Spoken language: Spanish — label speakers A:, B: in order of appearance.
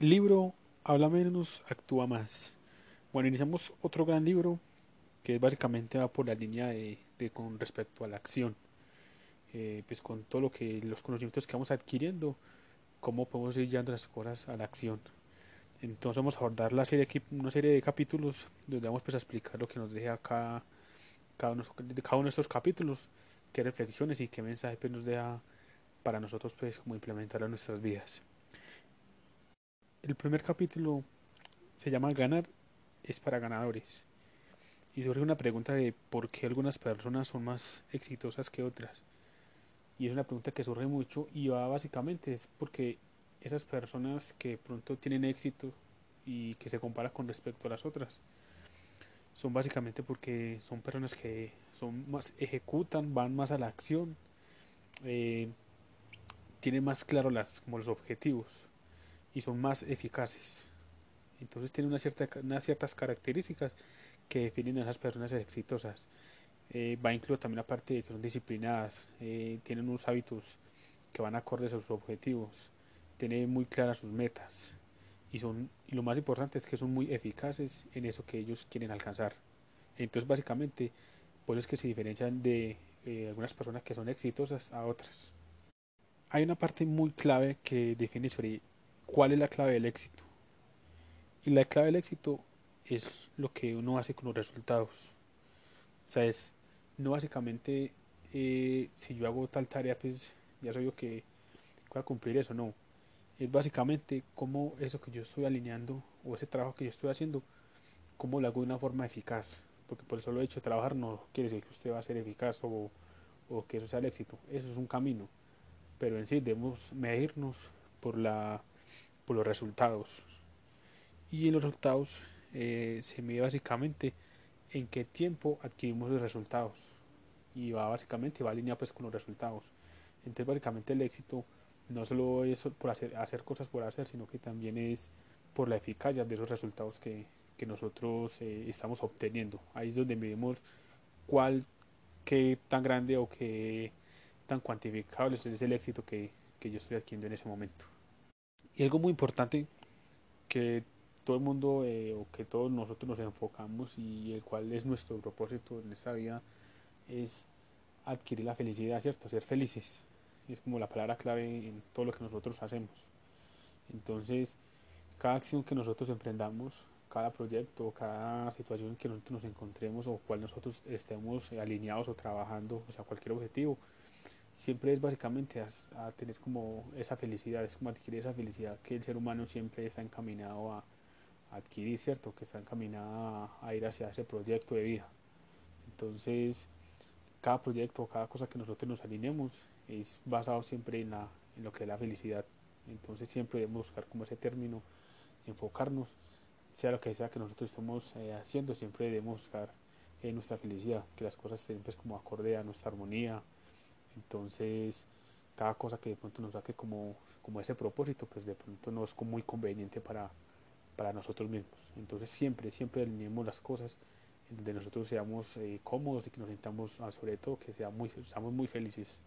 A: Libro Habla menos, actúa más. Bueno, iniciamos otro gran libro que básicamente va por la línea de, con respecto a la acción. Eh, pues con todo lo que los conocimientos que vamos adquiriendo, cómo podemos ir llevando las cosas a la acción. Entonces vamos a abordar la serie, una serie de capítulos donde vamos pues, a explicar lo que nos deja cada, uno de estos capítulos, qué reflexiones y qué mensaje pues, nos deja para nosotros pues como implementarlo en nuestras vidas. El primer capítulo se llama Ganar es para ganadores y surge una pregunta de por qué algunas personas son más exitosas que otras. Y es una pregunta que surge mucho y va básicamente es porque esas personas que pronto tienen éxito y que se compara con respecto a las otras son básicamente porque son personas que son más ejecutan, van más a la acción, eh, tienen más claro las, como los objetivos y son más eficaces. Entonces tienen una cierta, unas ciertas características que definen a esas personas exitosas. Eh, va incluir también la parte de que son disciplinadas, eh, tienen unos hábitos que van acordes a sus objetivos, tienen muy claras sus metas y son y lo más importante es que son muy eficaces en eso que ellos quieren alcanzar. Entonces básicamente por eso es que se diferencian de eh, algunas personas que son exitosas a otras hay una parte muy clave que define sobre cuál es la clave del éxito. Y la clave del éxito es lo que uno hace con los resultados. O sea, es no básicamente eh, si yo hago tal tarea, pues ya soy yo que voy a cumplir eso, no. Es básicamente cómo eso que yo estoy alineando o ese trabajo que yo estoy haciendo, cómo lo hago de una forma eficaz. Porque por eso lo he hecho, trabajar no quiere decir que usted va a ser eficaz o, o que eso sea el éxito. Eso es un camino pero en sí debemos medirnos por, la, por los resultados. Y en los resultados eh, se mide básicamente en qué tiempo adquirimos los resultados. Y va básicamente va alineado pues con los resultados. Entonces básicamente el éxito no solo es por hacer, hacer cosas por hacer, sino que también es por la eficacia de esos resultados que, que nosotros eh, estamos obteniendo. Ahí es donde medimos cuál, qué tan grande o qué tan cuantificable es el éxito que, que yo estoy adquiriendo en ese momento. Y algo muy importante que todo el mundo eh, o que todos nosotros nos enfocamos y el cual es nuestro propósito en esta vida es adquirir la felicidad, ¿cierto? Ser felices. Es como la palabra clave en todo lo que nosotros hacemos. Entonces, cada acción que nosotros emprendamos, cada proyecto, cada situación que nosotros nos encontremos o cual nosotros estemos alineados o trabajando, o sea, cualquier objetivo, siempre es básicamente a, tener como esa felicidad, es como adquirir esa felicidad que el ser humano siempre está encaminado a, adquirir, ¿cierto? Que está encaminado a, ir hacia ese proyecto de vida. Entonces, cada proyecto, cada cosa que nosotros nos alineemos es basado siempre en, la, lo que es la felicidad. Entonces, siempre debemos buscar como ese término, enfocarnos, sea lo que sea que nosotros estemos eh, haciendo, siempre debemos buscar en nuestra felicidad, que las cosas estén pues como acorde a nuestra armonía, entonces, cada cosa que de pronto nos saque como, como ese propósito, pues de pronto no es muy conveniente para, para nosotros mismos. Entonces, siempre, siempre alineemos las cosas en donde nosotros seamos eh, cómodos y que nos sintamos, ah, sobre todo, que sea muy, seamos muy felices.